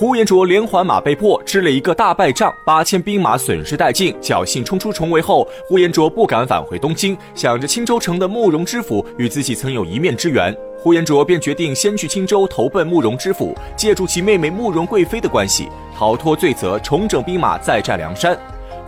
呼延灼连环马被迫吃了一个大败仗，八千兵马损失殆尽，侥幸冲出重围后，呼延灼不敢返回东京，想着青州城的慕容知府与自己曾有一面之缘，呼延灼便决定先去青州投奔慕容知府，借助其妹妹慕容贵妃的关系逃脱罪责，重整兵马，再战梁山。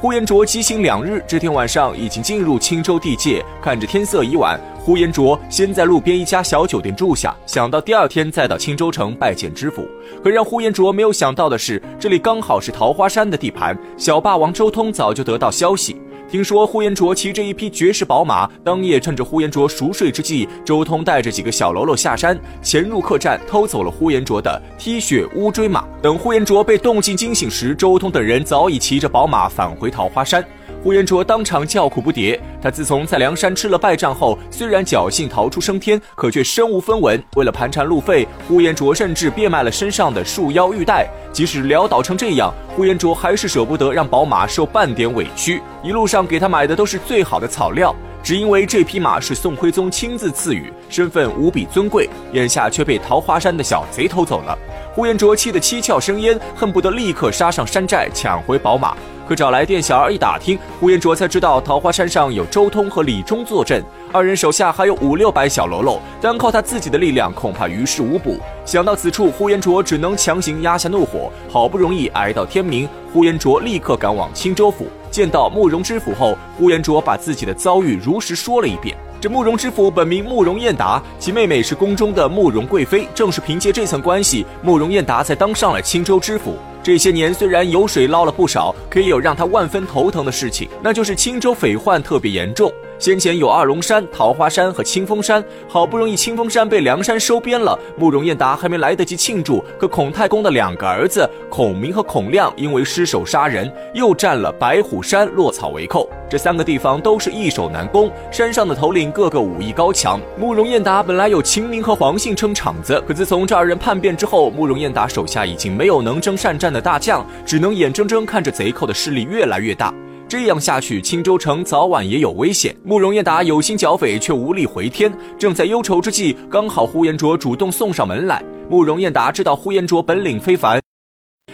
呼延灼急行两日，这天晚上已经进入青州地界，看着天色已晚。呼延灼先在路边一家小酒店住下，想到第二天再到青州城拜见知府。可让呼延灼没有想到的是，这里刚好是桃花山的地盘。小霸王周通早就得到消息。听说呼延灼骑着一匹绝世宝马，当夜趁着呼延灼熟睡之际，周通带着几个小喽啰下山，潜入客栈，偷走了呼延灼的 T 血乌骓马。等呼延灼被动静惊醒时，周通等人早已骑着宝马返回桃花山。呼延灼当场叫苦不迭。他自从在梁山吃了败仗后，虽然侥幸逃出升天，可却身无分文。为了盘缠路费，呼延灼甚至变卖了身上的束腰玉带。即使潦倒成这样，呼延灼还是舍不得让宝马受半点委屈。一路上给他买的都是最好的草料，只因为这匹马是宋徽宗亲自赐予，身份无比尊贵。眼下却被桃花山的小贼偷走了。呼延灼气得七窍生烟，恨不得立刻杀上山寨抢回宝马。可找来店小二一打听，呼延灼才知道桃花山上有周通和李忠坐镇，二人手下还有五六百小喽啰，单靠他自己的力量恐怕于事无补。想到此处，呼延灼只能强行压下怒火。好不容易挨到天明，呼延灼立刻赶往青州府，见到慕容知府后，呼延灼把自己的遭遇如实说了一遍。这慕容知府本名慕容燕达，其妹妹是宫中的慕容贵妃，正是凭借这层关系，慕容燕达才当上了青州知府。这些年虽然油水捞了不少，可也有让他万分头疼的事情，那就是青州匪患特别严重。先前有二龙山、桃花山和清风山，好不容易清风山被梁山收编了，慕容彦达还没来得及庆祝，可孔太公的两个儿子孔明和孔亮因为失手杀人，又占了白虎山落草为寇。这三个地方都是易守难攻，山上的头领个个武艺高强。慕容彦达本来有秦明和黄信撑场子，可自从这二人叛变之后，慕容彦达手下已经没有能征善战的大将，只能眼睁睁看着贼寇的势力越来越大。这样下去，青州城早晚也有危险。慕容彦达有心剿匪，却无力回天。正在忧愁之际，刚好呼延灼主动送上门来。慕容彦达知道呼延灼本领非凡，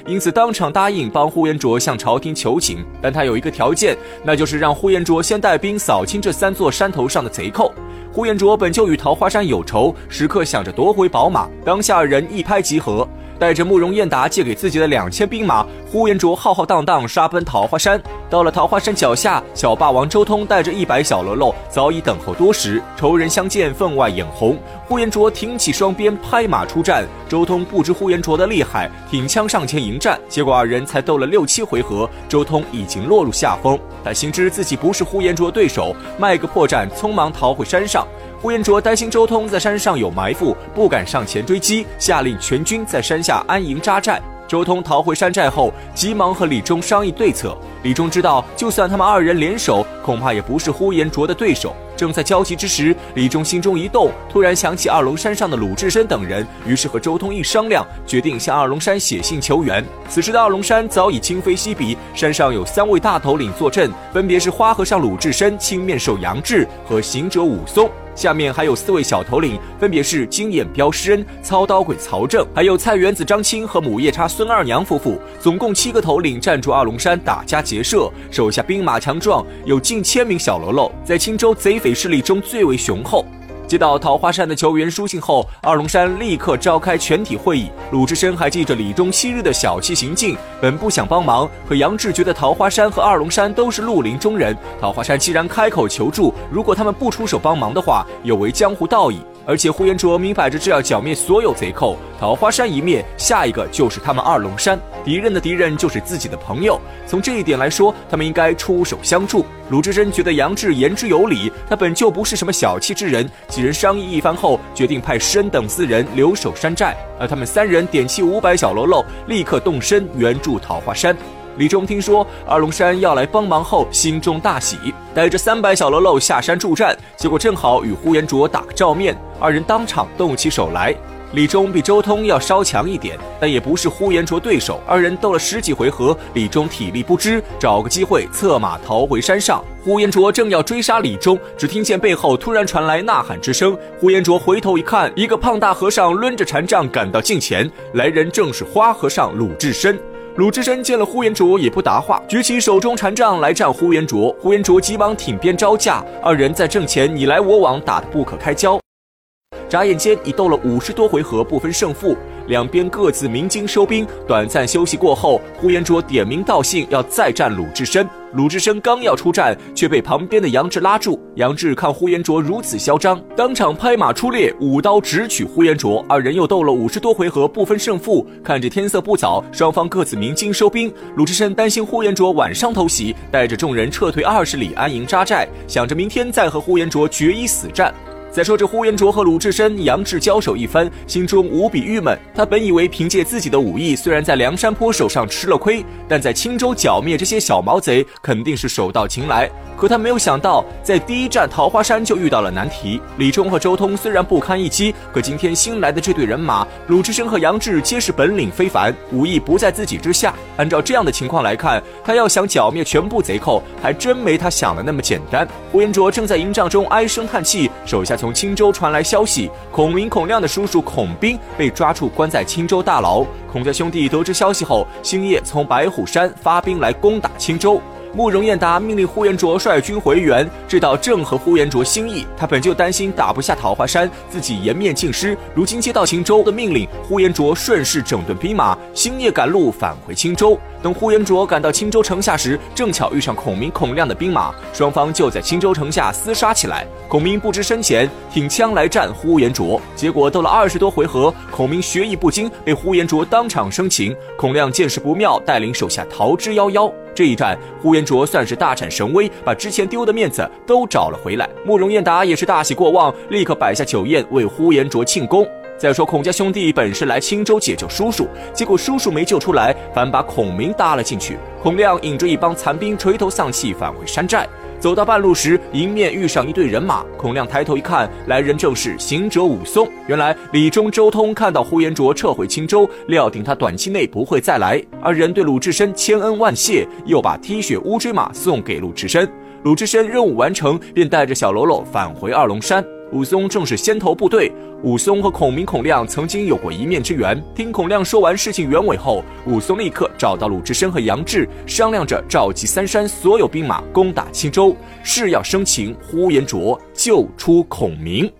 因此当场答应帮呼延灼向朝廷求情。但他有一个条件，那就是让呼延灼先带兵扫清这三座山头上的贼寇。呼延灼本就与桃花山有仇，时刻想着夺回宝马。当下二人一拍即合。带着慕容燕达借给自己的两千兵马，呼延灼浩浩荡荡杀奔桃花山。到了桃花山脚下，小霸王周通带着一百小喽啰早已等候多时。仇人相见，分外眼红。呼延灼挺起双鞭，拍马出战。周通不知呼延灼的厉害，挺枪上前迎战。结果二人才斗了六七回合，周通已经落入下风。他心知自己不是呼延灼对手，卖个破绽，匆忙逃回山上。呼延灼担心周通在山上有埋伏，不敢上前追击，下令全军在山下安营扎寨。周通逃回山寨后，急忙和李忠商议对策。李忠知道，就算他们二人联手，恐怕也不是呼延灼的对手。正在焦急之时，李忠心中一动，突然想起二龙山上的鲁智深等人，于是和周通一商量，决定向二龙山写信求援。此时的二龙山早已今非昔比，山上有三位大头领坐镇，分别是花和尚鲁智深、青面兽杨志和行者武松。下面还有四位小头领，分别是金眼彪施恩、操刀鬼曹正，还有菜园子张青和母夜叉孙二娘夫妇，总共七个头领站住二龙山打家劫舍，手下兵马强壮，有近近千名小喽啰，在青州贼匪势力中最为雄厚。接到桃花山的求援书信后，二龙山立刻召开全体会议。鲁智深还记着李忠昔日的小气行径，本不想帮忙，可杨志觉得桃花山和二龙山都是绿林中人，桃花山既然开口求助，如果他们不出手帮忙的话，有违江湖道义。而且呼延灼明摆着这要剿灭所有贼寇，桃花山一灭，下一个就是他们二龙山，敌人的敌人就是自己的朋友。从这一点来说，他们应该出手相助。鲁智深觉得杨志言之有理，他本就不是什么小气之人。几人商议一番后，决定派施恩等四人留守山寨，而他们三人点起五百小喽啰，立刻动身援助桃花山。李忠听说二龙山要来帮忙后，心中大喜，带着三百小喽啰下山助战。结果正好与呼延灼打个照面，二人当场动起手来。李忠比周通要稍强一点，但也不是呼延灼对手。二人斗了十几回合，李忠体力不支，找个机会策马逃回山上。呼延灼正要追杀李忠，只听见背后突然传来呐喊之声。呼延灼回头一看，一个胖大和尚抡着禅杖赶到近前，来人正是花和尚鲁智深。鲁智深见了呼延灼也不答话，举起手中禅杖来战呼延灼。呼延灼急忙挺鞭招架，二人在阵前你来我往，打得不可开交。眨眼间已斗了五十多回合，不分胜负，两边各自鸣金收兵。短暂休息过后，呼延灼点名道姓要再战鲁智深。鲁智深刚要出战，却被旁边的杨志拉住。杨志看呼延灼如此嚣张，当场拍马出列，舞刀直取呼延灼。二人又斗了五十多回合，不分胜负。看着天色不早，双方各自鸣金收兵。鲁智深担心呼延灼晚上偷袭，带着众人撤退二十里安营扎寨，想着明天再和呼延灼决一死战。再说这呼延灼和鲁智深、杨志交手一番，心中无比郁闷。他本以为凭借自己的武艺，虽然在梁山坡手上吃了亏，但在青州剿灭这些小毛贼，肯定是手到擒来。可他没有想到，在第一站桃花山就遇到了难题。李忠和周通虽然不堪一击，可今天新来的这队人马，鲁智深和杨志皆是本领非凡，武艺不在自己之下。按照这样的情况来看，他要想剿灭全部贼寇，还真没他想的那么简单。呼延灼正在营帐中唉声叹气，手下从。青州传来消息，孔明、孔亮的叔叔孔斌被抓住，关在青州大牢。孔家兄弟得知消息后，星夜从白虎山发兵来攻打青州。慕容彦达命令呼延灼率军回援，这倒正合呼延灼心意。他本就担心打不下桃花山，自己颜面尽失。如今接到青州的命令，呼延灼顺势整顿兵马，星夜赶路返回青州。等呼延灼赶到青州城下时，正巧遇上孔明、孔亮的兵马，双方就在青州城下厮杀起来。孔明不知深浅，挺枪来战呼延灼，结果斗了二十多回合，孔明学艺不精，被呼延灼当场生擒。孔亮见势不妙，带领手下逃之夭夭。这一战，呼延灼算是大展神威，把之前丢的面子都找了回来。慕容彦达也是大喜过望，立刻摆下酒宴为呼延灼庆功。再说孔家兄弟本是来青州解救叔叔，结果叔叔没救出来，反把孔明搭了进去。孔亮引着一帮残兵垂头丧气返回山寨。走到半路时，迎面遇上一队人马。孔亮抬头一看，来人正是行者武松。原来李忠、周通看到呼延灼撤回青州，料定他短期内不会再来。二人对鲁智深千恩万谢，又把踢雪乌骓马送给鲁智深。鲁智深任务完成，便带着小喽啰返回二龙山。武松正是先头部队。武松和孔明、孔亮曾经有过一面之缘。听孔亮说完事情原委后，武松立刻找到鲁智深和杨志，商量着召集三山所有兵马攻打青州，誓要生擒呼延灼，救出孔明。